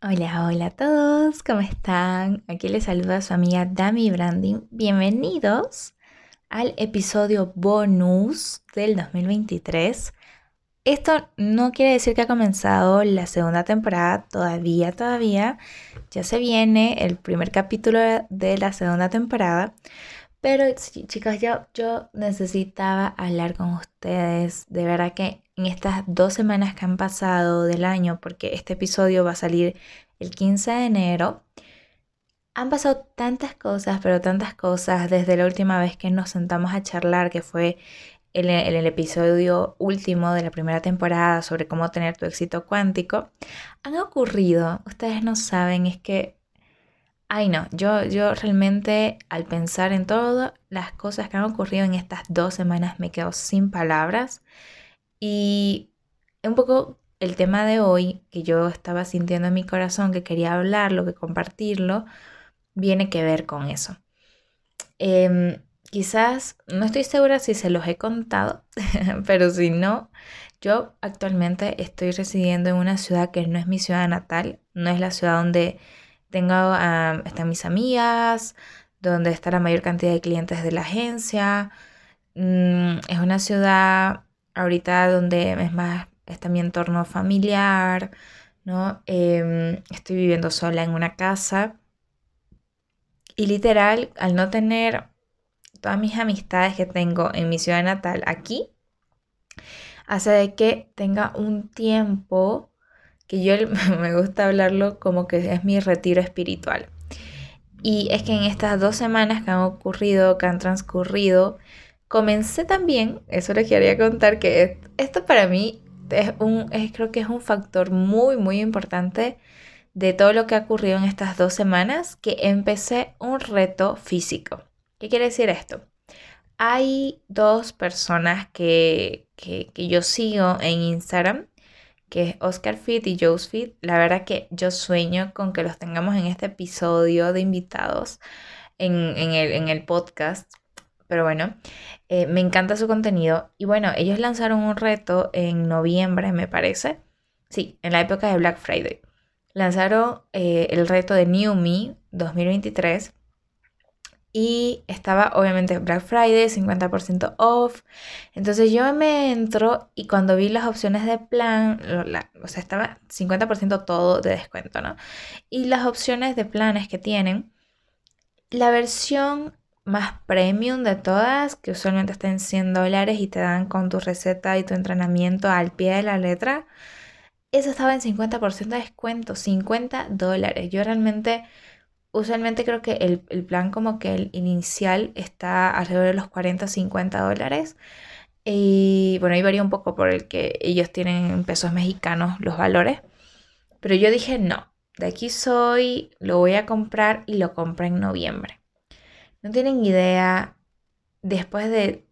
Hola, hola a todos, ¿cómo están? Aquí les saluda su amiga Dami Branding. Bienvenidos al episodio bonus del 2023. Esto no quiere decir que ha comenzado la segunda temporada, todavía, todavía. Ya se viene el primer capítulo de la segunda temporada. Pero chicas, yo, yo necesitaba hablar con ustedes. De verdad que en estas dos semanas que han pasado del año, porque este episodio va a salir el 15 de enero, han pasado tantas cosas, pero tantas cosas desde la última vez que nos sentamos a charlar, que fue en el, el, episodio último de la primera temporada sobre cómo tener tu éxito cuántico, han ocurrido, ustedes no saben, es que Ay, no, yo, yo realmente al pensar en todas las cosas que han ocurrido en estas dos semanas me quedo sin palabras. Y un poco el tema de hoy que yo estaba sintiendo en mi corazón, que quería hablarlo, que compartirlo, viene que ver con eso. Em, quizás, no estoy segura si se los he contado, pero si no, yo actualmente estoy residiendo en una ciudad que no es mi ciudad natal, no es la ciudad donde tengo, están mis amigas, donde está la mayor cantidad de clientes de la agencia. Mm, es una ciudad ahorita donde es más, está mi entorno familiar, ¿no? Em, estoy viviendo sola en una casa. Y literal, al no tener todas mis amistades que tengo en mi ciudad natal aquí, hace de que tenga un tiempo que yo me gusta hablarlo como que es mi retiro espiritual. Y es que en estas dos semanas que han ocurrido, que han transcurrido, comencé también, eso les quería contar, que esto para mí es un, creo que es un factor muy, muy importante de todo lo que ha ocurrido en estas dos semanas, que empecé un reto físico. ¿Qué quiere decir esto? Hay dos personas que, que, que yo sigo en Instagram que es Oscar Fit y Joe's Fit. La verdad que yo sueño con que los tengamos en este episodio de invitados en, el, podcast. Pero bueno, eh, me encanta su contenido. Y bueno, ellos lanzaron un reto en noviembre, me parece. Sí, en la época de Black Friday. Lanzaron eh, el reto de New Me 2023 y estaba obviamente Black Friday, 50% off. Entonces yo me entro y cuando vi las opciones de plan, o sea, estaba 50% todo de descuento, ¿no? Y las opciones de planes que tienen, la versión más premium de todas, que usualmente está en 100 dólares y te dan con tu receta y tu entrenamiento al pie de la letra, esa estaba en 50% de descuento, 50 dólares. Yo realmente usualmente creo que el, plan como que el inicial está alrededor de los 40 o 50 dólares. Y bueno, ahí varía un poco por el que ellos tienen en pesos mexicanos los valores. Pero yo dije, no, de aquí soy, lo voy a comprar y lo compré en noviembre. No tienen idea, después de...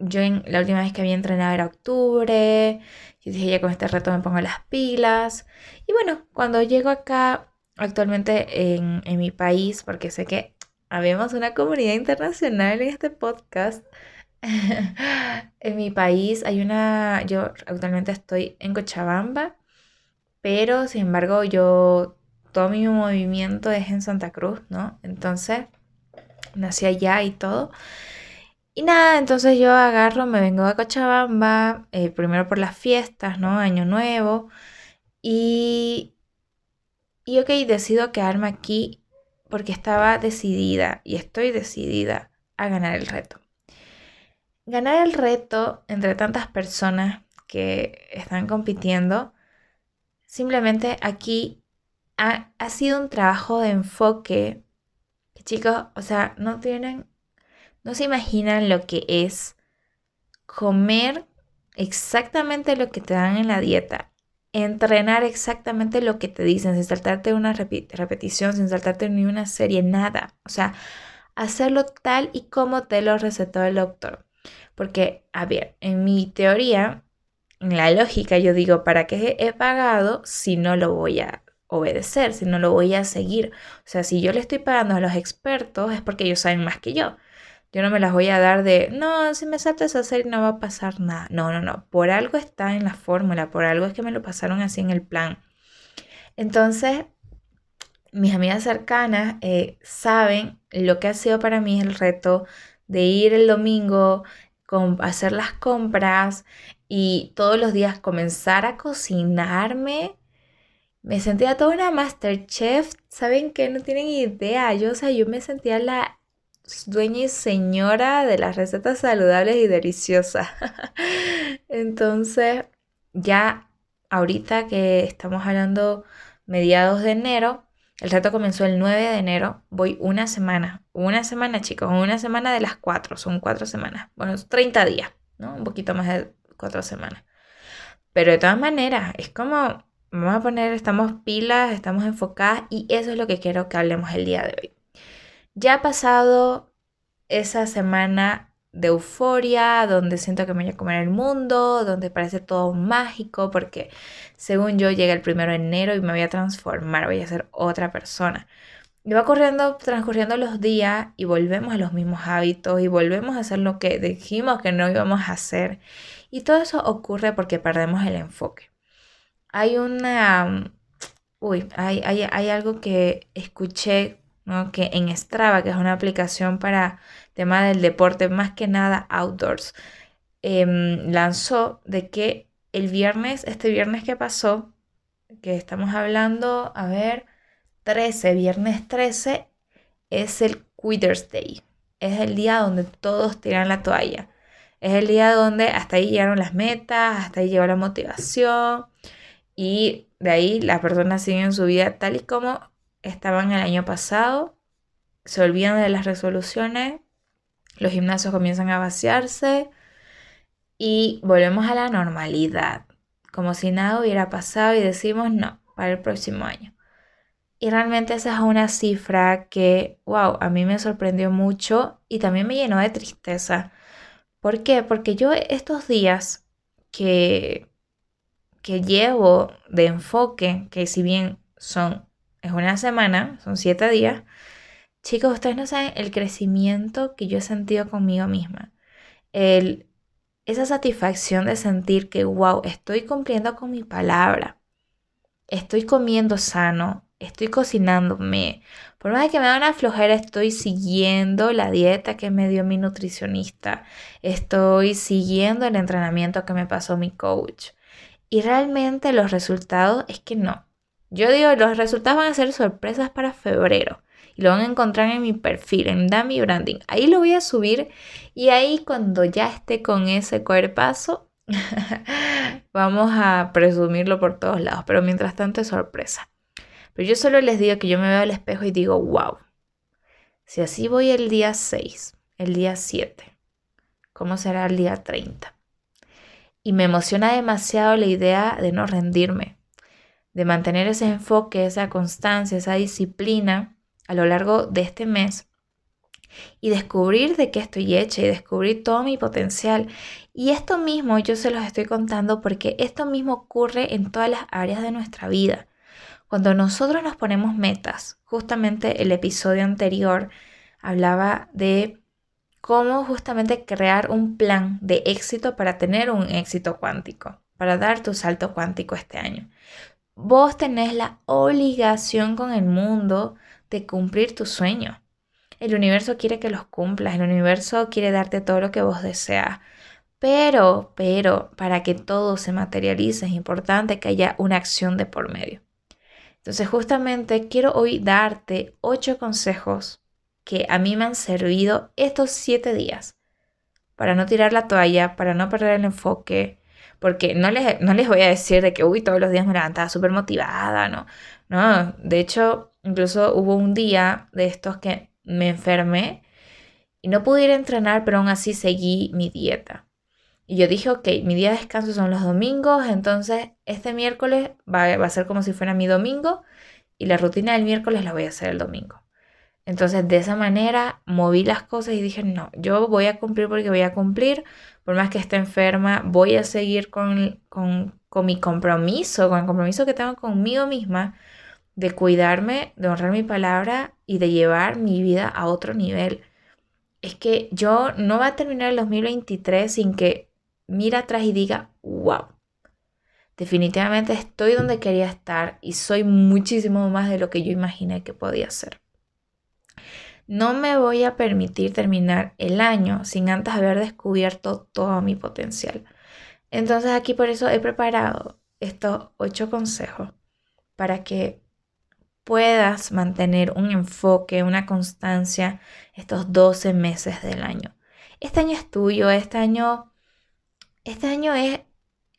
Yo en, la última vez que había entrenado era octubre. Yo dije, ya con este reto me pongo las pilas. Y bueno, cuando llego acá actualmente en, mi país, porque sé que habemos una comunidad internacional en este podcast. en mi país hay una, yo actualmente estoy en Cochabamba, pero sin embargo yo, todo mi movimiento es en Santa Cruz, ¿no? Entonces, nací allá y todo. Y nada, entonces yo agarro, me vengo a Cochabamba, eh, primero por las fiestas, ¿no? Año Nuevo. Y y ok, decido quedarme aquí porque estaba decidida y estoy decidida a ganar el reto. Ganar el reto entre tantas personas que están compitiendo, simplemente aquí ha, sido un trabajo de enfoque que chicos, o sea, no tienen, no se imaginan lo que es comer exactamente lo que te dan en la dieta entrenar exactamente lo que te dicen, sin saltarte una repetición, sin saltarte ni una serie, nada. O sea, hacerlo tal y como te lo recetó el doctor. Porque, a ver, en mi teoría, en la lógica, yo digo, ¿para qué he pagado si no lo voy a obedecer, si no lo voy a seguir? O sea, si yo le estoy pagando a los expertos es porque ellos saben más que yo. Yo no me las voy a dar de, no, si me salto esa serie no va a pasar nada. No, no, no. Por algo está en la fórmula, por algo es que me lo pasaron así en el plan. Entonces, mis amigas cercanas eh, saben lo que ha sido para mí el reto de ir el domingo, con, hacer las compras y todos los días comenzar a cocinarme. Me sentía toda una Masterchef, ¿saben que No tienen idea. Yo, o sea, yo me sentía la dueña y señora de las recetas saludables y deliciosas. Entonces, ya ahorita que estamos hablando mediados de enero, el reto comenzó el 9 de enero, voy una semana, una semana chicos, una semana de las cuatro, son cuatro semanas, bueno, 30 días, ¿no? Un poquito más de cuatro semanas. Pero de todas maneras, es como, vamos a poner, estamos pilas, estamos enfocadas y eso es lo que quiero que hablemos el día de hoy. Ya ha pasado esa semana de euforia, donde siento que me voy a comer el mundo, donde parece todo mágico, porque según yo llega el primero de enero y me voy a transformar, voy a ser otra persona. Y va corriendo, transcurriendo los días y volvemos a los mismos hábitos y volvemos a hacer lo que dijimos que no íbamos a hacer. Y todo eso ocurre porque perdemos el enfoque. Hay una... Uy, hay, hay algo que escuché que en Strava, que es una aplicación para tema del deporte, más que nada outdoors, em, lanzó de que el viernes, este viernes que pasó, que estamos hablando, a ver, 13, viernes 13, es el Quitters Day. Es el día donde todos tiran la toalla. Es el día donde hasta ahí llegaron las metas, hasta ahí llegó la motivación y de ahí las personas siguen su vida tal y como estaban el año pasado, se olvidan de las resoluciones, los gimnasios comienzan a vaciarse y volvemos a la normalidad, como si nada hubiera pasado y decimos no, para el próximo año. Y realmente esa es una cifra que, wow, a mí me sorprendió mucho y también me llenó de tristeza. ¿Por qué? Porque yo estos días que, que llevo de enfoque, que si bien son es una semana, son siete días. Chicos, ustedes no saben el crecimiento que yo he sentido conmigo misma. El, esa satisfacción de sentir que, wow, estoy cumpliendo con mi palabra. Estoy comiendo sano, estoy cocinándome. Por más que me da una flojera, estoy siguiendo la dieta que me dio mi nutricionista. Estoy siguiendo el entrenamiento que me pasó mi coach. Y realmente los resultados es que no. Yo digo, los resultados van a ser sorpresas para febrero. Y lo van a encontrar en mi perfil, en Dami Branding. Ahí lo voy a subir y ahí cuando ya esté con ese cuerpazo, vamos a presumirlo por todos lados. Pero mientras tanto es sorpresa. Pero yo solo les digo que yo me veo al espejo y digo, wow, si así voy el día 6, el día 7, ¿cómo será el día 30? Y me emociona demasiado la idea de no rendirme, de mantener ese enfoque, esa constancia, esa disciplina a lo largo de este mes y descubrir de qué estoy hecha y descubrir todo mi potencial. Y esto mismo yo se los estoy contando porque esto mismo ocurre en todas las áreas de nuestra vida. Cuando nosotros nos ponemos metas, justamente el episodio anterior hablaba de cómo justamente crear un plan de éxito para tener un éxito cuántico, para dar tu salto cuántico este año. Vos tenés la obligación con el mundo de cumplir tu sueño. El universo quiere que los cumplas, el universo quiere darte todo lo que vos deseas. Pero, pero, para que todo se materialice es importante que haya una acción de por medio. Entonces, justamente quiero hoy darte ocho consejos que a mí me han servido estos siete días para no tirar la toalla, para no perder el enfoque, porque no les, no les voy a decir de que, uy, todos los días me levantaba súper motivada, no. No, de hecho, incluso hubo un día de estos que me enfermé y no pude ir a entrenar, pero aún así seguí mi dieta. Y yo dije, ok, mi día de descanso son los domingos, entonces este miércoles va, va a ser como si fuera mi domingo y la rutina del miércoles la voy a hacer el domingo. Entonces de esa manera moví las cosas y dije, no, yo voy a cumplir porque voy a cumplir, por más que esté enferma, voy a seguir con, mi compromiso, con el compromiso que tengo conmigo misma de cuidarme, de honrar mi palabra y de llevar mi vida a otro nivel. Es que yo no va a terminar el 2023 sin que mire atrás y diga, wow, definitivamente estoy donde quería estar y soy muchísimo más de lo que yo imaginé que podía ser. No me voy a permitir terminar el año sin antes haber descubierto todo mi potencial. Entonces aquí por eso he preparado estos ocho consejos para que puedas mantener un enfoque, una constancia estos 12 meses del año. Este año es tuyo, este año, este año es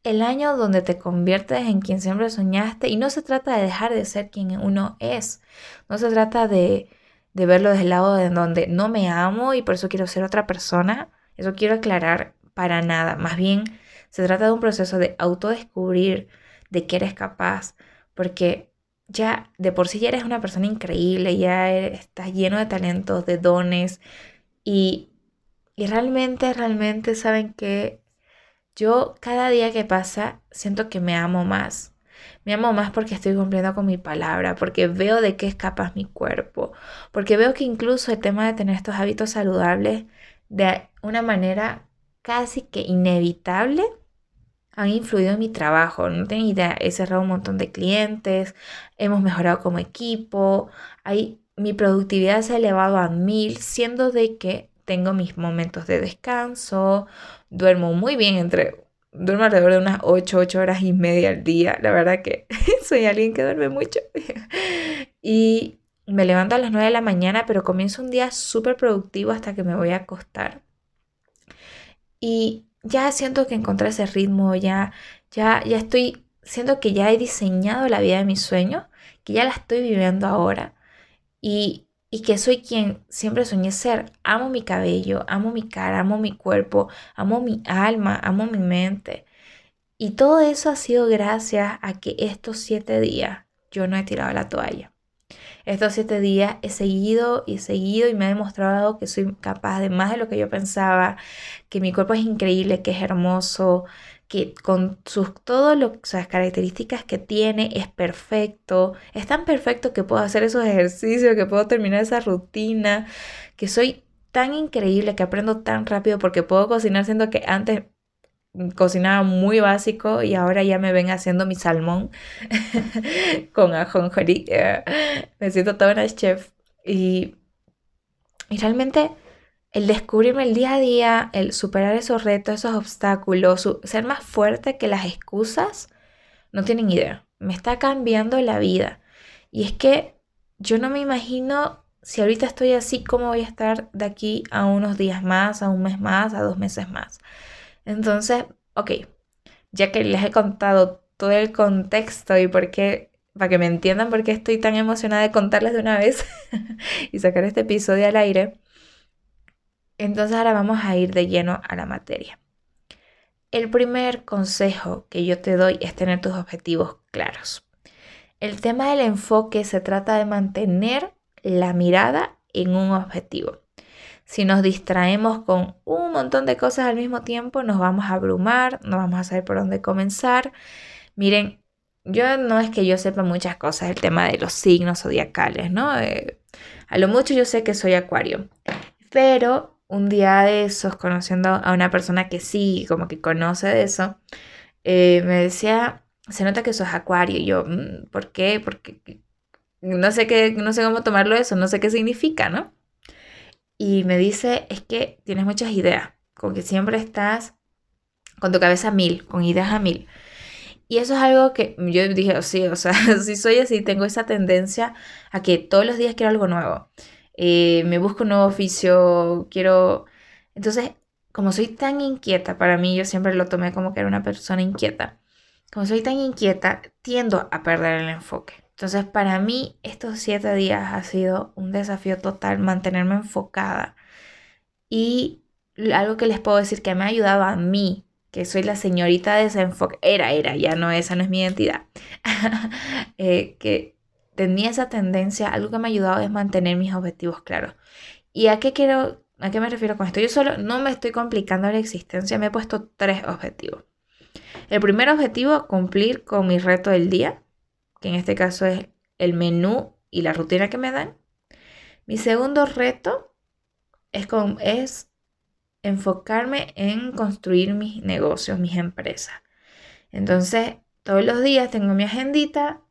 el año donde te conviertes en quien siempre soñaste y no se trata de dejar de ser quien uno es, no se trata de, de verlo desde el lado de donde no me amo y por eso quiero ser otra persona, eso quiero aclarar para nada, más bien se trata de un proceso de autodescubrir de qué eres capaz, porque ya de por sí ya eres una persona increíble, ya estás lleno de talentos, de dones y, y realmente, realmente saben que yo cada día que pasa siento que me amo más. Me amo más porque estoy cumpliendo con mi palabra, porque veo de qué es capaz mi cuerpo, porque veo que incluso el tema de tener estos hábitos saludables de una manera casi que inevitable han influido en mi trabajo. No tengo idea, he cerrado un montón de clientes, hemos mejorado como equipo, mi productividad se ha elevado a mil, siendo de que tengo mis momentos de descanso, duermo muy bien entre... Duermo alrededor de unas 8, 8 horas y media al día. La verdad que soy alguien que duerme mucho. y me levanto a las 9 de la mañana, pero comienzo un día súper productivo hasta que me voy a acostar. Y ya siento que encontré ese ritmo, ya, ya, ya estoy, siento que ya he diseñado la vida de mis sueños, que ya la estoy viviendo ahora. Y y que soy quien siempre soñé ser. Amo mi cabello, amo mi cara, amo mi cuerpo, amo mi alma, amo mi mente. Y todo eso ha sido gracias a que estos siete días yo no he tirado la toalla. Estos siete días he seguido y he seguido y me ha demostrado que soy capaz de más de lo que yo pensaba, que mi cuerpo es increíble, que es hermoso, con sus todas las características que tiene es perfecto, es tan perfecto que puedo hacer esos ejercicios, que puedo terminar esa rutina, que soy tan increíble, que aprendo tan rápido porque puedo cocinar, siendo que antes cocinaba muy básico y ahora ya me ven haciendo mi salmón con ajonjolí. me siento toda una chef y, y realmente el descubrirme el día a día, el superar esos retos, esos obstáculos, ser más fuerte que las excusas, no tienen idea. Me está cambiando la vida. Y es que yo no me imagino si ahorita estoy así, cómo voy a estar de aquí a unos días más, a un mes más, a dos meses más. Entonces, ok, ya que les he contado todo el contexto y por qué, para que me entiendan por qué estoy tan emocionada de contarles de una vez y sacar este episodio al aire, entonces ahora vamos a ir de lleno a la materia. El primer consejo que yo te doy es tener tus objetivos claros. El tema del enfoque se trata de mantener la mirada en un objetivo. Si nos distraemos con un montón de cosas al mismo tiempo, nos vamos a abrumar, no vamos a saber por dónde comenzar. Miren, yo no es que yo sepa muchas cosas el tema de los signos zodiacales, ¿no? Eh, a lo mucho yo sé que soy acuario, pero un día de esos, conociendo a una persona que sí, como que conoce de eso, eh, me decía, se nota que sos acuario. Y yo, mm, ¿por qué? Porque no sé qué, no sé cómo tomarlo eso, no sé qué significa, ¿no? Y me dice, es que tienes muchas ideas, como que siempre estás con tu cabeza a mil, con ideas a mil. Y eso es algo que yo dije, sí, o sea, si soy así, tengo esa tendencia a que todos los días quiero algo nuevo. Eh, me busco un nuevo oficio, quiero... Entonces, como soy tan inquieta, para mí yo siempre lo tomé como que era una persona inquieta. Como soy tan inquieta, tiendo a perder el enfoque. Entonces, para mí, estos siete días ha sido un desafío total mantenerme enfocada. Y algo que les puedo decir que me ha ayudado a mí, que soy la señorita de desenfoque, era, era, ya no, esa no es mi identidad, eh, que tenía esa tendencia, algo que me ha ayudado es mantener mis objetivos claros. ¿Y a qué quiero, a qué me refiero con esto? Yo solo no me estoy complicando la existencia, me he puesto tres objetivos. El primer objetivo, cumplir con mi reto del día, que en este caso es el menú y la rutina que me dan. Mi segundo reto es, con, es enfocarme en construir mis negocios, mis empresas. Entonces, todos los días tengo mi agendita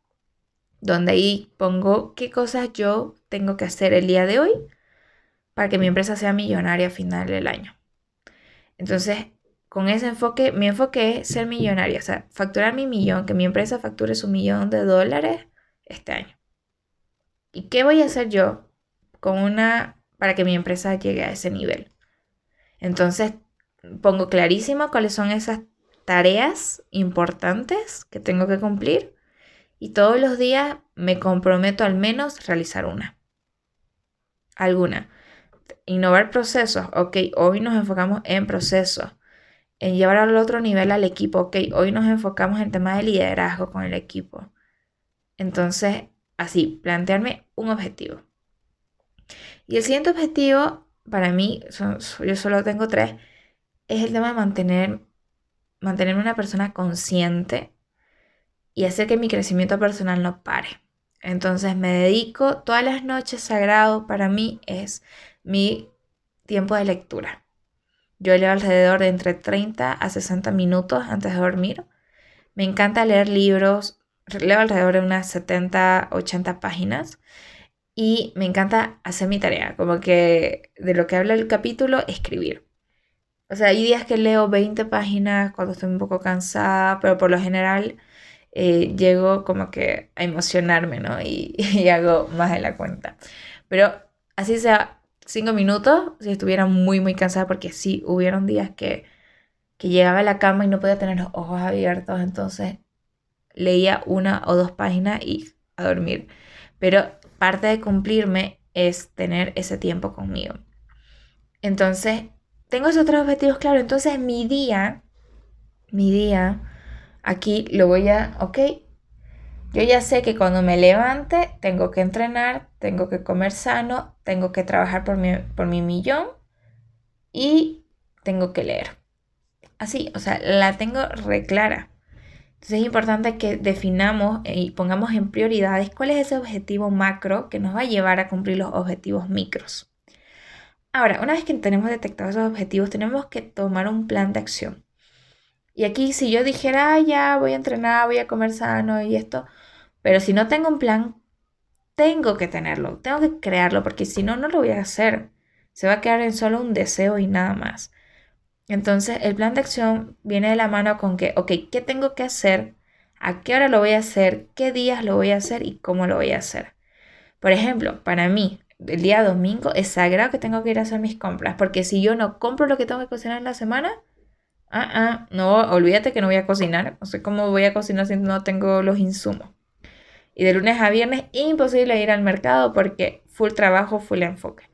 donde ahí pongo qué cosas yo tengo que hacer el día de hoy para que mi empresa sea millonaria a final del año. Entonces, con ese enfoque, mi enfoque es ser millonaria, o sea, facturar mi millón, que mi empresa facture su millón de dólares este año. ¿Y qué voy a hacer yo con una para que mi empresa llegue a ese nivel? Entonces, pongo clarísimo cuáles son esas tareas importantes que tengo que cumplir y todos los días me comprometo al menos realizar una. Alguna. Innovar procesos. Ok, hoy nos enfocamos en procesos en llevar al otro nivel al equipo. Ok, hoy nos enfocamos en temas de liderazgo con el equipo. Entonces, así, plantearme un objetivo. Y el siguiente objetivo, para mí, yo solo tengo tres, es el tema de mantener, una persona consciente y hacer que mi crecimiento personal no pare. Entonces me dedico todas las noches sagrado para mí es mi tiempo de lectura. Yo leo alrededor de entre 30 a 60 minutos antes de dormir. Me encanta leer libros, leo alrededor de unas 70, 80 páginas y me encanta hacer mi tarea, como que de lo que habla el capítulo, escribir. O sea, hay días que leo 20 páginas cuando estoy un poco cansada, pero por lo general eh, llego como que a emocionarme, ¿no? Y, y hago más de la cuenta. Pero así sea cinco minutos si estuviera muy, muy cansada, porque sí, hubieron días que, que llegaba a la cama y no podía tener los ojos abiertos, entonces leía una o dos páginas y a dormir. Pero parte de cumplirme es tener ese tiempo conmigo. Entonces, tengo esos tres objetivos claros. Entonces, mi día, mi día, aquí lo voy a, ok, yo ya sé que cuando me levante tengo que entrenar, tengo que comer sano, tengo que trabajar por mi, por mi millón y tengo que leer. Así, o sea, la tengo reclara. Entonces es importante que definamos y pongamos en prioridades cuál es ese objetivo macro que nos va a llevar a cumplir los objetivos micros. Ahora, una vez que tenemos detectados esos objetivos, tenemos que tomar un plan de acción. Y aquí si yo dijera, ah, ya voy a entrenar, voy a comer sano y esto, pero si no tengo un plan, tengo que tenerlo, tengo que crearlo, porque si no, no lo voy a hacer. Se va a quedar en solo un deseo y nada más. Entonces, el plan de acción viene de la mano con que, ok, ¿qué tengo que hacer? ¿A qué hora lo voy a hacer? ¿Qué días lo voy a hacer? ¿Y cómo lo voy a hacer? Por ejemplo, para mí, el día domingo es sagrado que tengo que ir a hacer mis compras, porque si yo no compro lo que tengo que cocinar en la semana, ah, ah, no, olvídate que no voy a cocinar. No sé cómo voy a cocinar si no tengo los insumos. Y de lunes a viernes imposible ir al mercado porque full trabajo, full enfoque.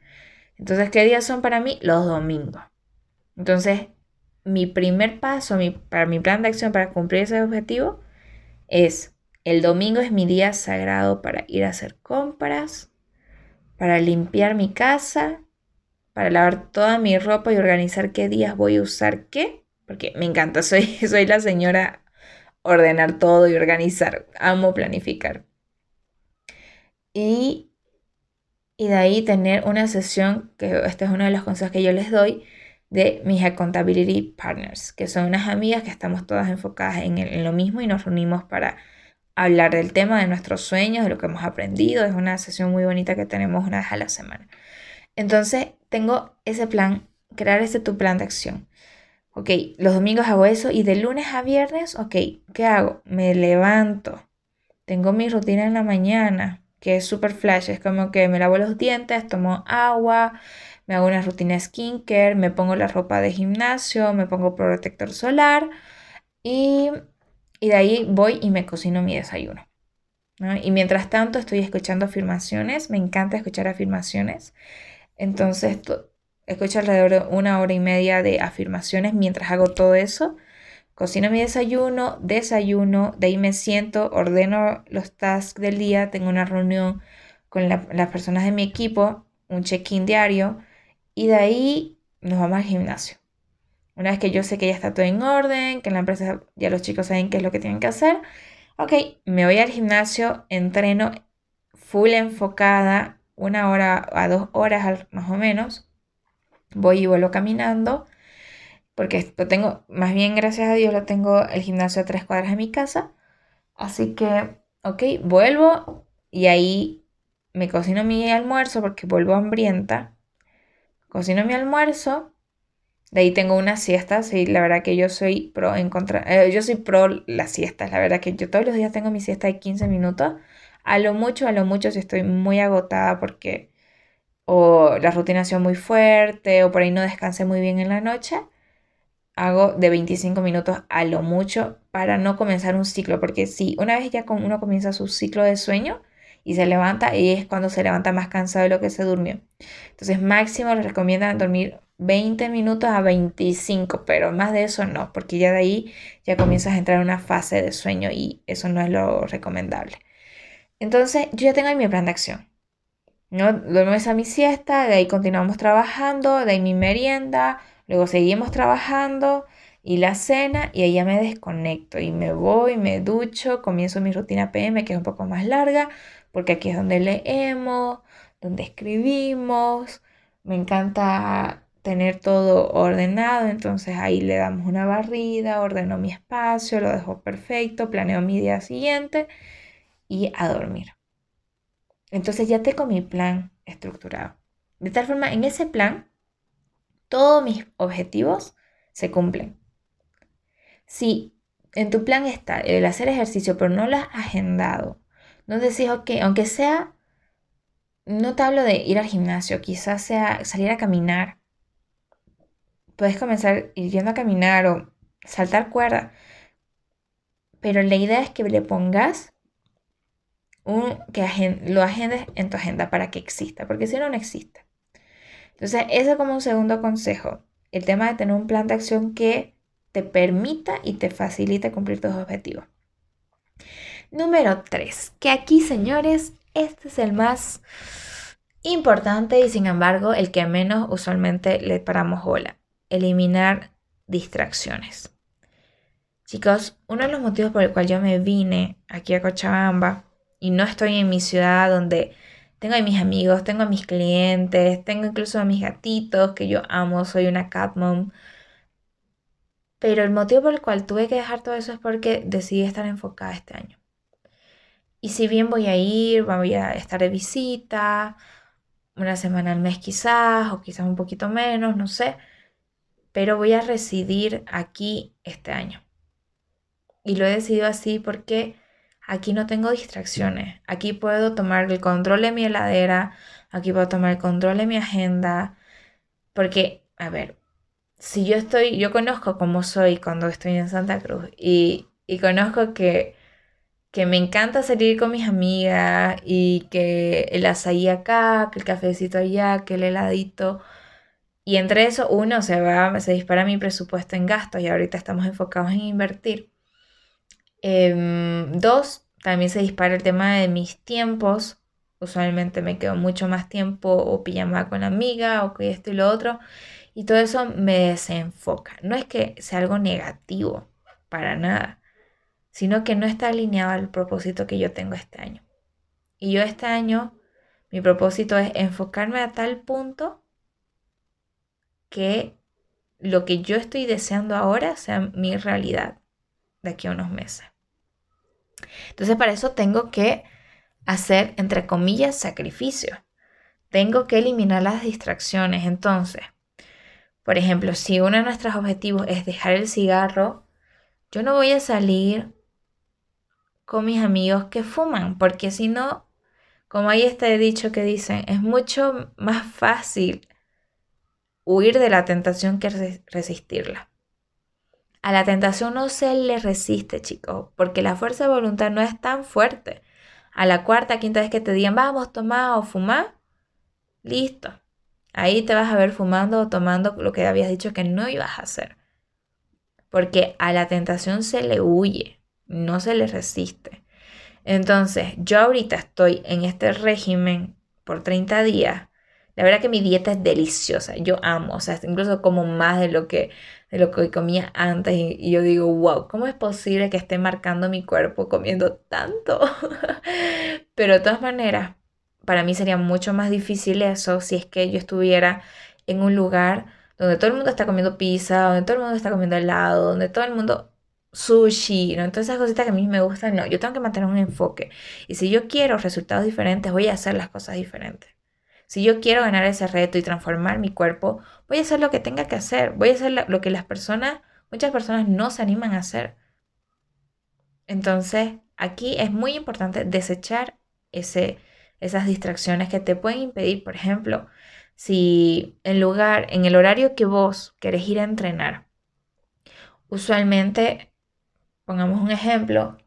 Entonces, ¿qué días son para mí? Los domingos. Entonces, mi primer paso para mi plan de acción para cumplir ese objetivo es el domingo es mi día sagrado para ir a hacer compras, para limpiar mi casa, para lavar toda mi ropa y organizar qué días voy a usar qué, porque me encanta, soy, soy la señora ordenar todo y organizar, amo planificar. Y, de ahí tener una sesión, que este es uno de los consejos que yo les doy, de mis accountability partners, que son unas amigas que estamos todas enfocadas en, en, lo mismo y nos reunimos para hablar del tema de nuestros sueños, de lo que hemos aprendido. Es una sesión muy bonita que tenemos una vez a la semana. Entonces, tengo ese plan, crear ese tu plan de acción. Ok, los domingos hago eso y de lunes a viernes, ok, ¿qué hago? Me levanto, tengo mi rutina en la mañana, que es súper flash. Es como que me lavo los dientes, tomo agua, me hago una rutina skincare, me pongo la ropa de gimnasio, me pongo protector solar y, de ahí voy y me cocino mi desayuno. Y mientras tanto estoy escuchando afirmaciones, me encanta escuchar afirmaciones. Entonces escucho alrededor de una hora y media de afirmaciones mientras hago todo eso. Cocino mi desayuno, desayuno, de ahí me siento, ordeno los tasks del día, tengo una reunión con las personas de mi equipo, un check-in diario y de ahí nos vamos al gimnasio. Una vez que yo sé que ya está todo en orden, que en la empresa ya los chicos saben qué es lo que tienen que hacer, ok, me voy al gimnasio, entreno full enfocada, una hora a dos horas más o menos, voy y vuelvo caminando porque lo tengo, más bien gracias a Dios, lo tengo el gimnasio a tres cuadras de mi casa. Así que, ok, vuelvo y ahí me cocino mi almuerzo porque vuelvo hambrienta. Cocino mi almuerzo. De ahí tengo una siesta. Sí, la verdad que yo soy pro en contra. Eh, yo soy pro las siestas. La verdad que yo todos los días tengo mi siesta de 15 minutos. A lo mucho, a lo mucho, si estoy muy agotada porque o la rutina muy fuerte o por ahí no descansé muy bien en la noche, hago de 25 minutos a lo mucho para no comenzar un ciclo. Porque si una vez ya uno comienza su ciclo de sueño, y se levanta y es cuando se levanta más cansado de lo que se durmió. Entonces máximo les recomiendan dormir 20 minutos a 25, pero más de eso no, porque ya de ahí ya comienzas a entrar en una fase de sueño y eso no es lo recomendable. Entonces yo ya tengo mi plan de acción. ¿No? Duermo esa mi siesta, de ahí continuamos trabajando, de ahí mi merienda, luego seguimos trabajando y la cena y ahí ya me desconecto y me voy, me ducho, comienzo mi rutina PM que es un poco más larga, porque aquí es donde leemos, donde escribimos, me encanta tener todo ordenado, entonces ahí le damos una barrida, ordeno mi espacio, lo dejo perfecto, planeo mi día siguiente y a dormir. Entonces ya tengo mi plan estructurado. De tal forma, en ese plan, todos mis objetivos se cumplen. Si en tu plan está el hacer ejercicio, pero no lo has agendado, no decís, ok, aunque sea, no te hablo de ir al gimnasio, quizás sea salir a caminar. Puedes comenzar yendo a caminar o saltar cuerda. Pero la idea es que le pongas un, que lo agendes en tu agenda para que exista, porque si no, no existe. Entonces, eso como un segundo consejo, el tema de tener un plan de acción que te permita y te facilite cumplir tus objetivos. Número 3, que aquí señores, este es el más importante y sin embargo el que menos usualmente le paramos bola. Eliminar distracciones. Chicos, uno de los motivos por el cual yo me vine aquí a Cochabamba y no estoy en mi ciudad donde tengo a mis amigos, tengo a mis clientes, tengo incluso a mis gatitos que yo amo, soy una cat mom. Pero el motivo por el cual tuve que dejar todo eso es porque decidí estar enfocada este año. Y si bien voy a ir, voy a estar de visita, una semana al mes quizás, o quizás un poquito menos, no sé, pero voy a residir aquí este año. Y lo he decidido así porque aquí no tengo distracciones. Aquí puedo tomar el control de mi heladera, aquí puedo tomar el control de mi agenda, porque, a ver, si yo estoy, yo conozco cómo soy cuando estoy en Santa Cruz y, y conozco que que me encanta salir con mis amigas y que el azaí acá, que el cafecito allá, que el heladito. Y entre eso, uno, se va, se dispara mi presupuesto en gastos y ahorita estamos enfocados en invertir. Em, dos, también se dispara el tema de mis tiempos. Usualmente me quedo mucho más tiempo o pijama con la amiga o que esto y lo otro. Y todo eso me desenfoca. No es que sea algo negativo, para nada sino que no está alineado al propósito que yo tengo este año. Y yo este año, mi propósito es enfocarme a tal punto que lo que yo estoy deseando ahora sea mi realidad de aquí a unos meses. Entonces para eso tengo que hacer, entre comillas, sacrificio. Tengo que eliminar las distracciones. Entonces, por ejemplo, si uno de nuestros objetivos es dejar el cigarro, yo no voy a salir con mis amigos que fuman, porque si no, como ahí está dicho que dicen, es mucho más fácil huir de la tentación que resistirla. A la tentación no se le resiste, chicos, porque la fuerza de voluntad no es tan fuerte. A la cuarta, quinta vez que te digan, vamos, tomar o fumar, listo. Ahí te vas a ver fumando o tomando lo que habías dicho que no ibas a hacer. Porque a la tentación se le huye no se le resiste. Entonces, yo ahorita estoy en este régimen por 30 días. La verdad que mi dieta es deliciosa, yo amo, o sea, incluso como más de lo que, de lo que comía antes y, yo digo, wow, ¿cómo es posible que esté marcando mi cuerpo comiendo tanto? Pero de todas maneras, para mí sería mucho más difícil eso si es que yo estuviera en un lugar donde todo el mundo está comiendo pizza, donde todo el mundo está comiendo helado, donde todo el mundo sushi, ¿no? Entonces esas cositas que a mí me gustan, no, yo tengo que mantener un enfoque. Y si yo quiero resultados diferentes, voy a hacer las cosas diferentes. Si yo quiero ganar ese reto y transformar mi cuerpo, voy a hacer lo que tenga que hacer. Voy a hacer lo que las personas, muchas personas no se animan a hacer. Entonces, aquí es muy importante desechar ese, esas distracciones que te pueden impedir, por ejemplo, si en lugar, en el horario que vos querés ir a entrenar, usualmente, pongamos un ejemplo,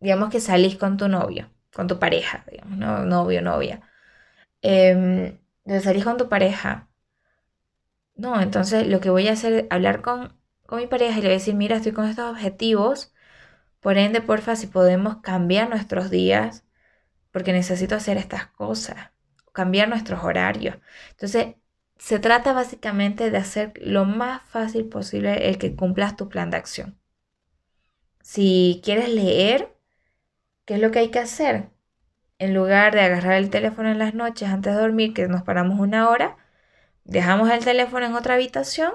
digamos que salís con tu novio, con tu pareja, digamos, ¿no? novio, novia. Eh, salís con tu pareja. No, entonces lo que voy a hacer es hablar con, con mi pareja y le voy a decir, mira, estoy con estos objetivos, por ende, porfa, si podemos cambiar nuestros días, porque necesito hacer estas cosas, cambiar nuestros horarios. Entonces, se trata básicamente de hacer lo más fácil posible el que cumplas tu plan de acción. Si quieres leer, ¿qué es lo que hay que hacer? En lugar de agarrar el teléfono en las noches antes de dormir, que nos paramos una hora, dejamos el teléfono en otra habitación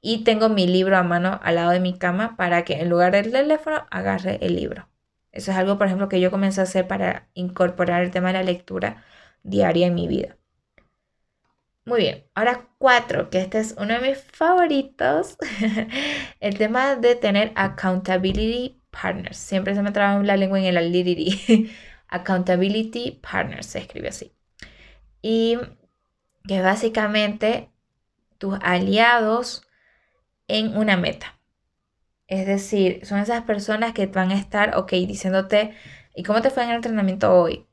y tengo mi libro a mano al lado de mi cama para que en lugar del teléfono agarre el libro. Eso es algo, por ejemplo, que yo comencé a hacer para incorporar el tema de la lectura diaria en mi vida. Muy bien, ahora cuatro, que este es uno de mis favoritos, el tema de tener accountability partners. Siempre se me traba la lengua en el aliriri. accountability partners se escribe así. Y que básicamente tus aliados en una meta. Es decir, son esas personas que van a estar, ok, diciéndote, ¿y cómo te fue en el entrenamiento hoy?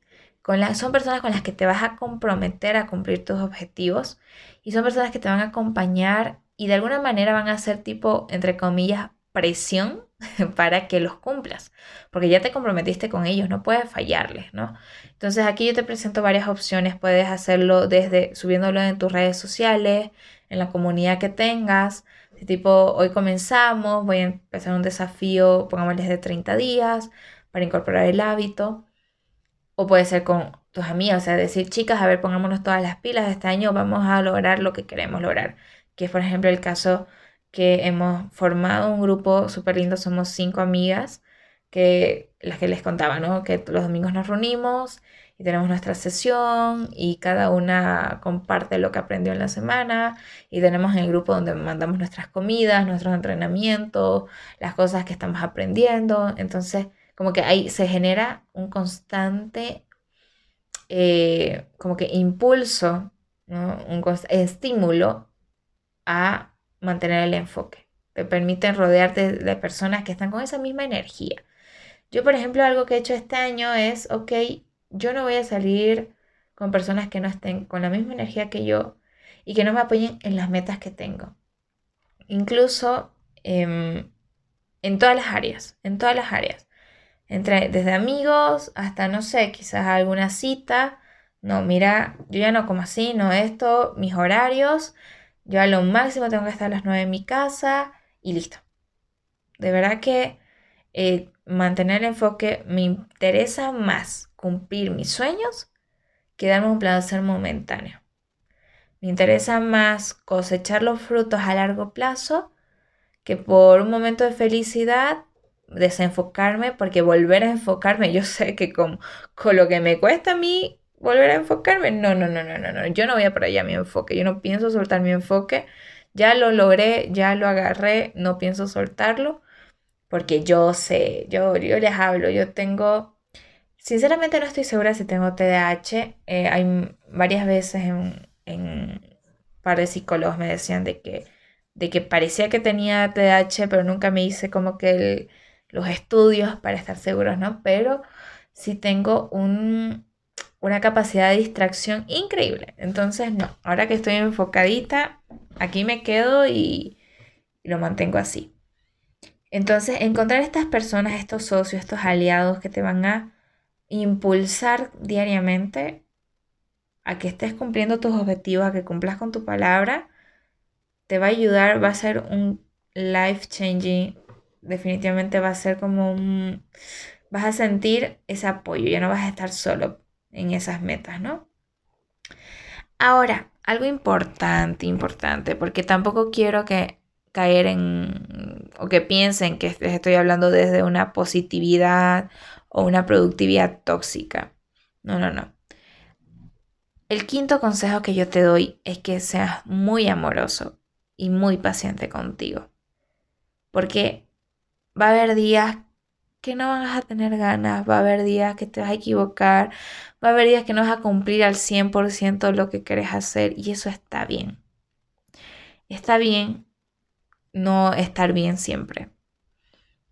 son personas con las que te vas a comprometer a cumplir tus objetivos y son personas que te van a acompañar y de alguna manera van a hacer tipo, entre comillas, presión para que los cumplas, porque ya te comprometiste con ellos, no puedes fallarles, ¿no? Entonces aquí yo te presento varias opciones, puedes hacerlo desde subiéndolo en tus redes sociales, en la comunidad que tengas, tipo hoy comenzamos, voy a empezar un desafío, pongámosles de 30 días para incorporar el hábito. O puede ser con tus amigas, o sea, decir, chicas, a ver, pongámonos todas las pilas, este año vamos a lograr lo que queremos lograr. Que es, por ejemplo, el caso que hemos formado un grupo súper lindo, somos cinco amigas, que las que les contaba, ¿no? Que los domingos nos reunimos y tenemos nuestra sesión y cada una comparte lo que aprendió en la semana y tenemos el grupo donde mandamos nuestras comidas, nuestros entrenamientos, las cosas que estamos aprendiendo. Entonces, como que ahí se genera un constante, eh, como que impulso, un estímulo a mantener el enfoque. Te permiten rodearte de personas que están con esa misma energía. Yo, por ejemplo, algo que he hecho este año es, ok, yo no voy a salir con personas que no estén con la misma energía que yo y que no me apoyen en las metas que tengo. Incluso em, en todas las áreas, en todas las áreas. Entre, desde amigos hasta, no sé, quizás alguna cita. No, mira, yo ya no como así, no esto, mis horarios. Yo a lo máximo tengo que estar a las 9 en mi casa y listo. De verdad que eh, mantener el enfoque me interesa más cumplir mis sueños que darme un placer momentáneo. Me interesa más cosechar los frutos a largo plazo que por un momento de felicidad desenfocarme, porque volver a enfocarme, yo sé que con, con lo que me cuesta a mí volver a enfocarme, no, no, no, no, no, no, yo no voy a por allá mi enfoque, yo no pienso soltar mi enfoque, ya lo logré, ya lo agarré, no pienso soltarlo, porque yo sé, yo, yo les hablo, yo tengo, sinceramente no estoy segura si tengo TDAH, eh, hay varias veces en, en un par de psicólogos me decían de que, de que parecía que tenía TDAH, pero nunca me hice como que los estudios para estar seguros, ¿no? Pero sí tengo una capacidad de distracción increíble. Entonces, no, ahora que estoy enfocadita, aquí me quedo y, lo mantengo así. Entonces, encontrar estas personas, estos socios, estos aliados que te van a impulsar diariamente a que estés cumpliendo tus objetivos, a que cumplas con tu palabra, te va a ayudar, va a ser un life changing definitivamente va a ser como un... vas a sentir ese apoyo, ya no vas a estar solo en esas metas, ¿no? Ahora, algo importante, importante, porque tampoco quiero que caer en o que piensen que les estoy hablando desde una positividad o una productividad tóxica. No, no, no. El quinto consejo que yo te doy es que seas muy amoroso y muy paciente contigo. Porque va a haber días que no vas a tener ganas, va a haber días que te vas a equivocar, va a haber días que no vas a cumplir al 100% lo que quieres hacer y eso está bien. Está bien no estar bien siempre.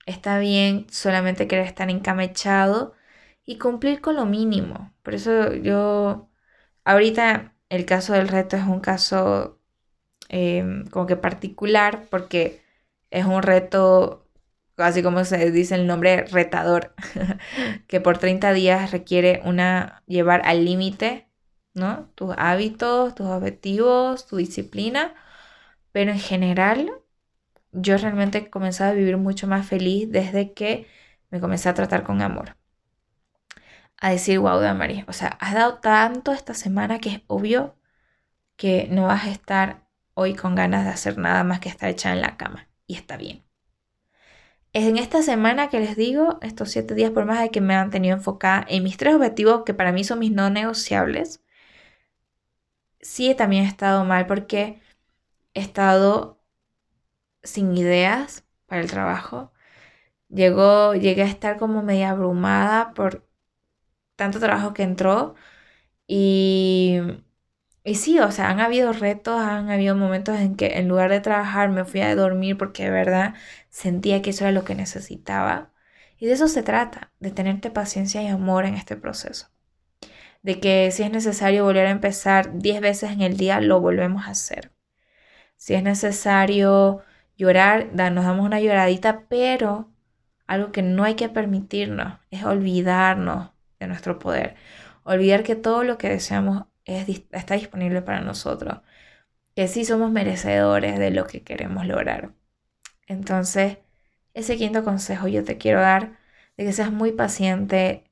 Está bien solamente querer estar encamechado y cumplir con lo mínimo. Por eso yo Ahorita el caso del reto es un caso em, como que particular porque es un reto, así como se dice el nombre, retador, que por 30 días requiere una llevar al límite, ¿no? Tus hábitos, tus objetivos, tu disciplina, pero en general yo realmente he comenzado a vivir mucho más feliz desde que me comencé a tratar con amor a decir, wow, María, o sea, has dado tanto esta semana que es obvio que no vas a estar hoy con ganas de hacer nada más que estar echada en la cama. Y está bien. Es en esta semana que les digo, estos siete días por más de que me han tenido enfocada en mis tres objetivos, que para mí son mis no negociables, sí también he estado mal porque he estado sin ideas para el trabajo. Llegó, llegué a estar como media abrumada por tanto trabajo que entró y, y sí, o sea, han habido retos, han habido momentos en que en lugar de trabajar me fui a dormir porque de verdad sentía que eso era lo que necesitaba. Y de eso se trata, de tenerte paciencia y amor en este proceso. De que si es necesario volver a empezar 10 veces en el día, lo volvemos a hacer. Si es necesario llorar, nos damos una lloradita, pero algo que no hay que permitirnos es olvidarnos de nuestro poder. Olvidar que todo lo que deseamos está disponible para nosotros. Que sí somos merecedores de lo que queremos lograr. Entonces, ese quinto consejo yo te quiero dar de que seas muy paciente,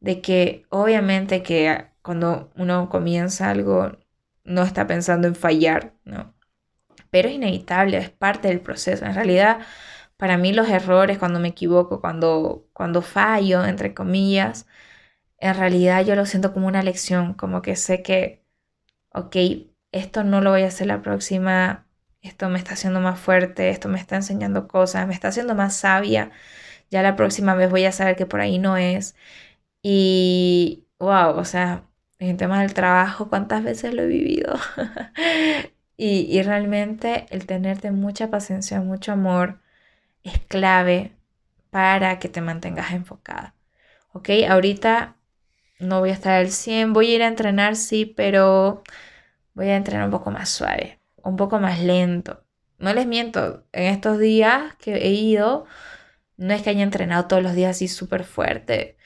de que obviamente que cuando uno comienza algo no está pensando en fallar, ¿no? Pero es inevitable, es parte del proceso. En realidad, para mí los errores, cuando me equivoco, cuando, cuando fallo, entre comillas, en realidad yo lo siento como una lección, como que sé que, ok, esto no lo voy a hacer la próxima, esto me está haciendo más fuerte, esto me está enseñando cosas, me está haciendo más sabia, ya la próxima vez voy a saber que por ahí no es. Y, wow, o sea, en tema del trabajo, ¿cuántas veces lo he vivido? y, y realmente el tenerte mucha paciencia, mucho amor, es clave para que te mantengas enfocada. ¿Ok? Ahorita no voy a estar al 100, voy a ir a entrenar, sí, pero voy a entrenar un poco más suave, un poco más lento. No les miento, en estos días que he ido, no es que haya entrenado todos los días así súper fuerte.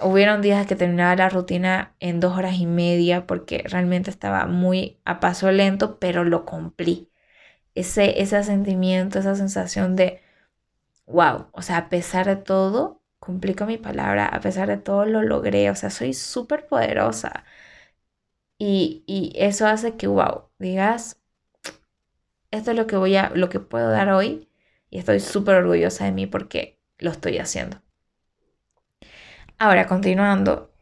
Hubieron días que terminaba la rutina en dos horas y media porque realmente estaba muy a paso lento, pero lo cumplí. Ese, ese sentimiento, esa sensación de, wow, o sea, a pesar de todo, cumplí con mi palabra, a pesar de todo lo logré, o sea, soy súper poderosa. Y, y, eso hace que, wow, digas, esto es lo que voy a, lo que puedo dar hoy y estoy súper orgullosa de mí porque lo estoy haciendo. Ahora, continuando,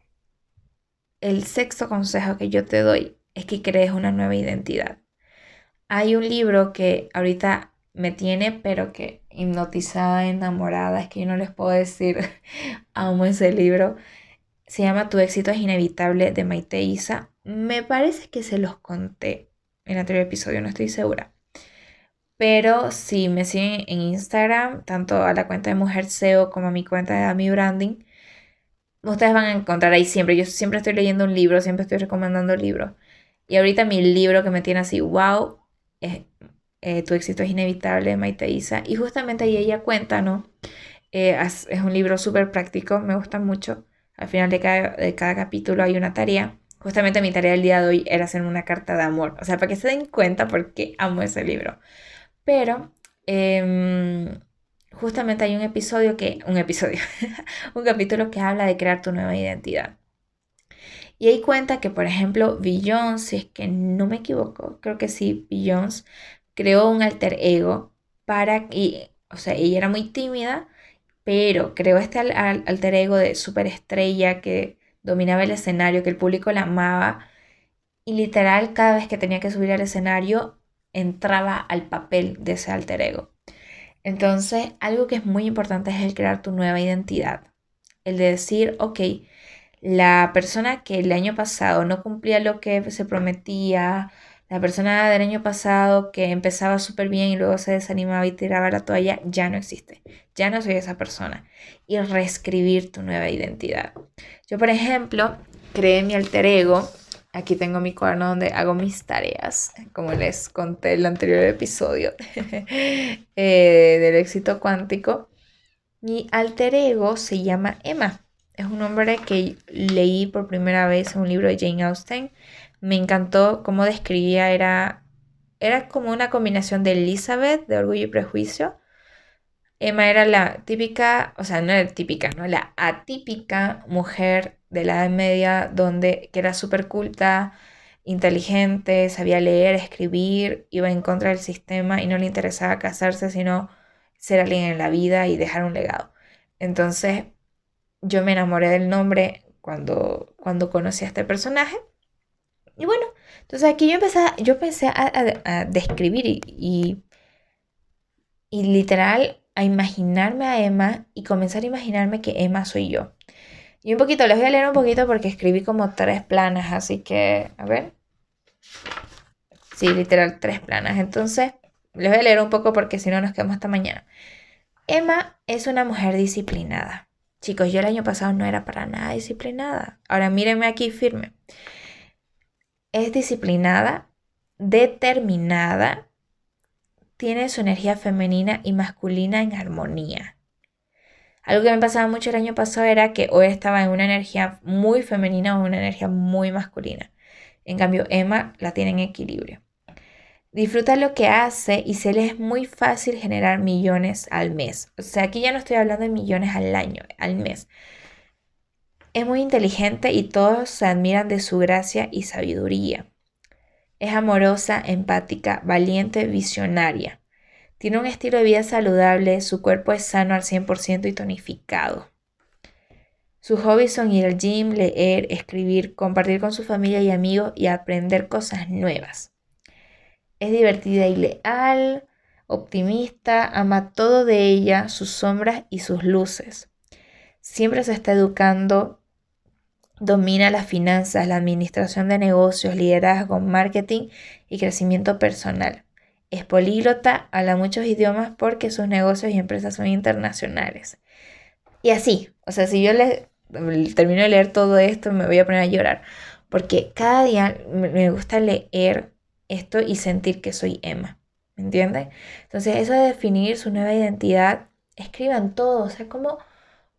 el sexto consejo que yo te doy es que crees una nueva identidad. Hay un libro que ahorita me tiene, pero que hipnotizada, enamorada, es que yo no les puedo decir, amo ese libro. Se llama Tu éxito es inevitable de Maite Isa. Me parece que se los conté en el anterior episodio, no estoy segura. Pero si me siguen en Instagram, tanto a la cuenta de Mujer SEO como a mi cuenta de Ami Branding, ustedes van a encontrar ahí siempre. Yo siempre estoy leyendo un libro, siempre estoy recomendando libros. Y ahorita mi libro que me tiene así, wow, es eh, tu éxito es inevitable, Maite Isa. Y justamente ahí ella cuenta, ¿no? Eh, es, un libro súper práctico, me gusta mucho. Al final de cada, de cada capítulo hay una tarea. Justamente mi tarea del día de hoy era hacer una carta de amor. O sea, para que se den cuenta por qué amo ese libro. Pero em, justamente hay un episodio que, un episodio, un capítulo que habla de crear tu nueva identidad. Y ahí cuenta que, por ejemplo, Beyoncé, si es que no me equivoco, creo que sí, Beyoncé creó un alter ego para, y o sea, ella era muy tímida, pero creó este alter ego de superestrella que dominaba el escenario, que el público la amaba. Y literal, cada vez que tenía que subir al escenario, entraba al papel de ese alter ego. Entonces, algo que es muy importante es el crear tu nueva identidad. El de decir, ok, la persona que el año pasado no cumplía lo que se prometía, la persona del año pasado que empezaba súper bien y luego se desanimaba y tiraba la toalla, ya no existe. Ya no soy esa persona. Y reescribir tu nueva identidad. Yo, por ejemplo, creé mi alter ego. Aquí tengo mi cuaderno donde hago mis tareas, como les conté en el anterior episodio eh, del éxito cuántico. Mi alter ego se llama Emma. Es un nombre que leí por primera vez en un libro de Jane Austen me encantó cómo describía, era, era como una combinación de Elizabeth, de Orgullo y Prejuicio. Emma era la típica, o sea, no era típica, ¿no? La atípica mujer de la Edad Media, donde, que era súper culta, inteligente, sabía leer, escribir, iba en contra del sistema y no le interesaba casarse, sino ser alguien en la vida y dejar un legado. Entonces, yo me enamoré del nombre cuando, cuando conocí a este personaje y bueno, entonces aquí yo empecé, yo empecé a, describir y, y, literal a imaginarme a Emma y comenzar a imaginarme que Emma soy yo. Y un poquito, les voy a leer un poquito porque escribí como tres planas, así que, a ver. Sí, literal, tres planas. Entonces, les voy a leer un poco porque si no nos quedamos hasta mañana. Emma es una mujer disciplinada. Chicos, yo el año pasado no era para nada disciplinada. Ahora mírenme aquí firme es disciplinada, determinada, tiene su energía femenina y masculina en armonía. Algo que me pasaba mucho el año pasado era que hoy estaba en una energía muy femenina o una energía muy masculina. En cambio, Emma la tiene en equilibrio. Disfruta lo que hace y se le es muy fácil generar millones al mes. O sea, aquí ya no estoy hablando de millones al año, al mes. Es muy inteligente y todos se admiran de su gracia y sabiduría. Es amorosa, empática, valiente, visionaria. Tiene un estilo de vida saludable, su cuerpo es sano al 100% y tonificado. Sus hobbies son ir al gym, leer, escribir, compartir con su familia y amigos y aprender cosas nuevas. Es divertida y leal, optimista, ama todo de ella, sus sombras y sus luces. Siempre se está educando Domina las finanzas, la administración de negocios, liderazgo, marketing y crecimiento personal. Es políglota, habla muchos idiomas porque sus negocios y empresas son internacionales. Y así, o sea, si yo le, termino de leer todo esto, me voy a poner a llorar. Porque cada día me gusta leer esto y sentir que soy Emma. ¿Me entienden? Entonces, eso de definir su nueva identidad, escriban todo. O sea, ¿cómo,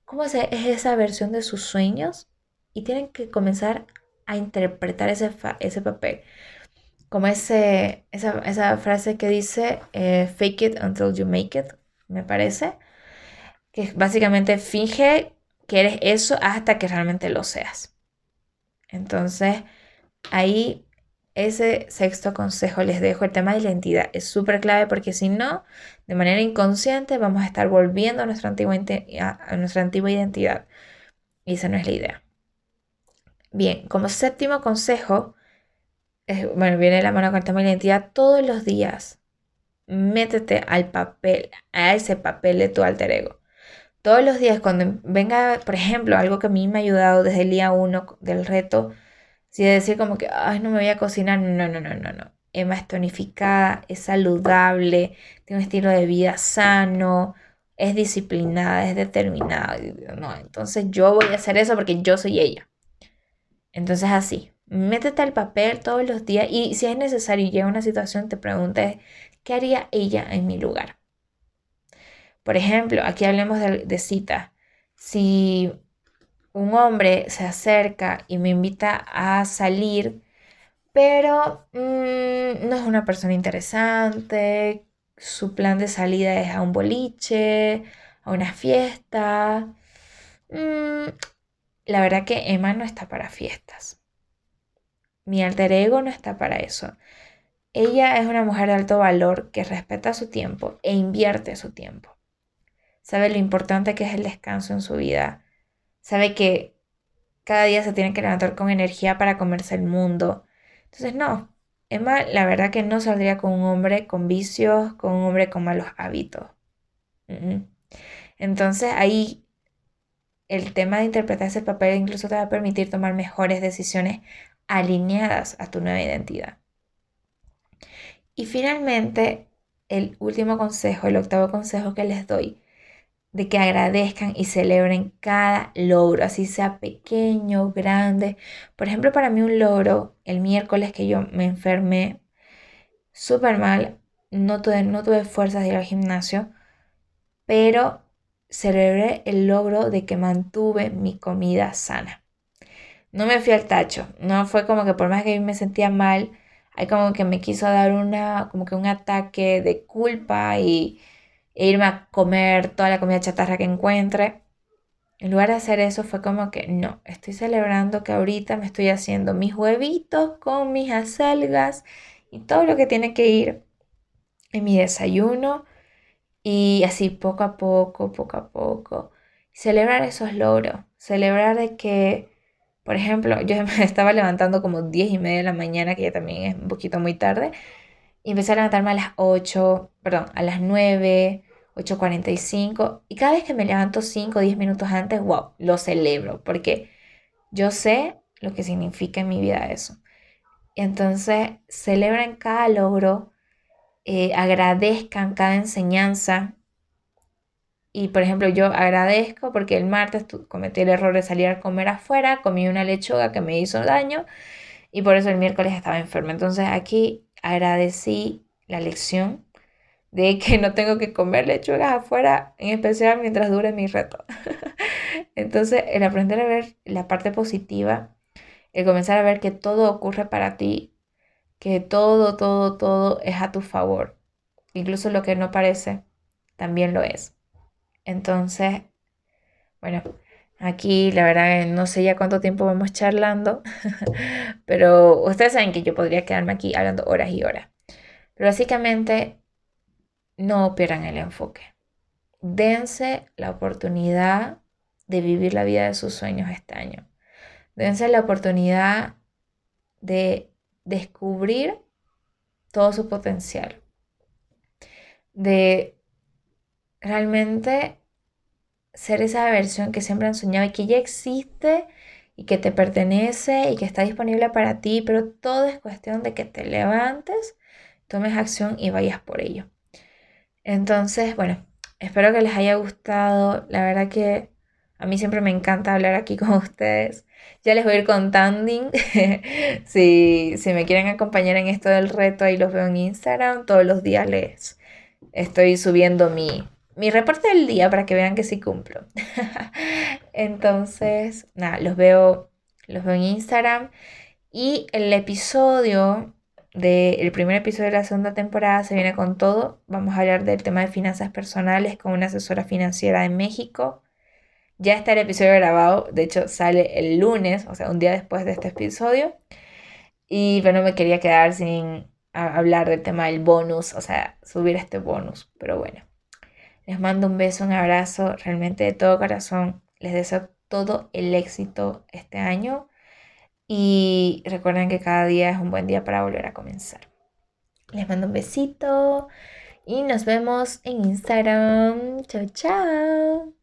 cómo es esa versión de sus sueños? Y tienen que comenzar a interpretar ese, ese papel. Como ese, esa, frase que dice, eh, fake it until you make it, me parece, que básicamente finge que eres eso hasta que realmente lo seas. Entonces, ahí ese sexto consejo les dejo, el tema de identidad es súper clave porque si no, de manera inconsciente vamos a estar volviendo a nuestra antigua, a nuestra antigua identidad. Y esa no es la idea. Bien, como séptimo consejo, bueno, viene la mano con el tema de identidad, todos los días métete al papel, a ese papel de tu alter ego. Todos los días, cuando venga, por ejemplo, algo que a mí me ha ayudado desde el día uno del reto, si de decir como que, ay, no me voy a cocinar, no, no, no, no, no. Emma es tonificada, es saludable, tiene un estilo de vida sano, es disciplinada, es determinada. No, entonces yo voy a hacer eso porque yo soy ella. Entonces así, métete al papel todos los días y si es necesario y llega una situación, te preguntes, ¿qué haría ella en mi lugar? Por ejemplo, aquí hablemos de, cita. Si un hombre se acerca y me invita a salir, pero mm, no es una persona interesante, su plan de salida es a un boliche, a una fiesta, mm, la verdad que Emma no está para fiestas. Mi alter ego no está para eso. Ella es una mujer de alto valor que respeta su tiempo e invierte su tiempo. sabe lo importante que es el descanso en su vida, sabe que cada día se tiene que levantar con energía para comerse el mundo. Entonces, no, Emma, la verdad que no saldría con un hombre con vicios, con un hombre con malos hábitos. Entonces, ahí el tema de interpretar ese papel incluso te va a permitir tomar mejores decisiones alineadas a tu nueva identidad. Y finalmente, el último consejo, el octavo consejo que les doy, de que agradezcan y celebren cada logro, así sea pequeño, grande. Por ejemplo, para mí un logro, el miércoles que yo me enfermé súper mal, no tuve, no tuve fuerzas de ir al gimnasio, pero celebré el logro de que mantuve mi comida sana. No me fui al tacho, no fue como que por más que me sentía mal, hay como que me quiso dar una, como que un ataque de culpa y e irme a comer toda la comida chatarra que encuentre. En lugar de hacer eso fue como que no, estoy celebrando que ahorita me estoy haciendo mis huevitos con mis acelgas y todo lo que tiene que ir en mi desayuno y así poco a poco, poco a poco. Celebrar esos logros, celebrar de que, por ejemplo, yo me estaba levantando como 10 y media de la mañana, que ya también es un poquito muy tarde, y empecé a levantarme a las 8, perdón, a las 9, 8.45 y cada vez que me levanto 5 o 10 minutos antes, wow, lo celebro porque yo sé lo que significa en mi vida eso. Entonces, celebren cada logro, eh, agradezcan cada enseñanza. Y por ejemplo, yo agradezco porque el martes cometí el error de salir a comer afuera, comí una lechuga que me hizo daño y por eso el miércoles estaba enferma. Entonces aquí agradecí la lección de que no tengo que comer lechugas afuera, en especial mientras dure mi reto. Entonces, el aprender a ver la parte positiva, el comenzar a ver que todo ocurre para ti, que todo, todo, todo es a tu favor, incluso lo que no parece, también lo es. Entonces, bueno, aquí la verdad no sé ya cuánto tiempo vamos charlando, pero ustedes saben que yo podría quedarme aquí hablando horas y horas. Pero básicamente no pierdan el enfoque. Dense la oportunidad de vivir la vida de sus sueños este año. Dense la oportunidad de descubrir todo su potencial. De realmente ser esa versión que siempre han soñado y que ya existe y que te pertenece y que está disponible para ti, pero todo es cuestión de que te levantes, tomes acción y vayas por ello. Entonces, bueno, espero que les haya gustado. La verdad que a mí siempre me encanta hablar aquí con ustedes. Ya les voy a ir contando. si, si me quieren acompañar en esto del reto, ahí los veo en Instagram. Todos los días les estoy subiendo mi, mi reporte del día para que vean que sí cumplo. Entonces, nada, los veo, los veo en Instagram. Y el episodio del primer episodio de la segunda temporada se viene con todo. Vamos a hablar del tema de finanzas personales con una asesora financiera de México. Ya está el episodio grabado, de hecho sale el lunes, o sea, un día después de este episodio. Y pero no me quería quedar sin hablar del tema del bonus, o sea, subir este bonus. Pero bueno, les mando un beso, un abrazo, realmente de todo corazón. Les deseo todo el éxito este año y recuerden que cada día es un buen día para volver a comenzar. Les mando un besito y nos vemos en Instagram. Chao, chao.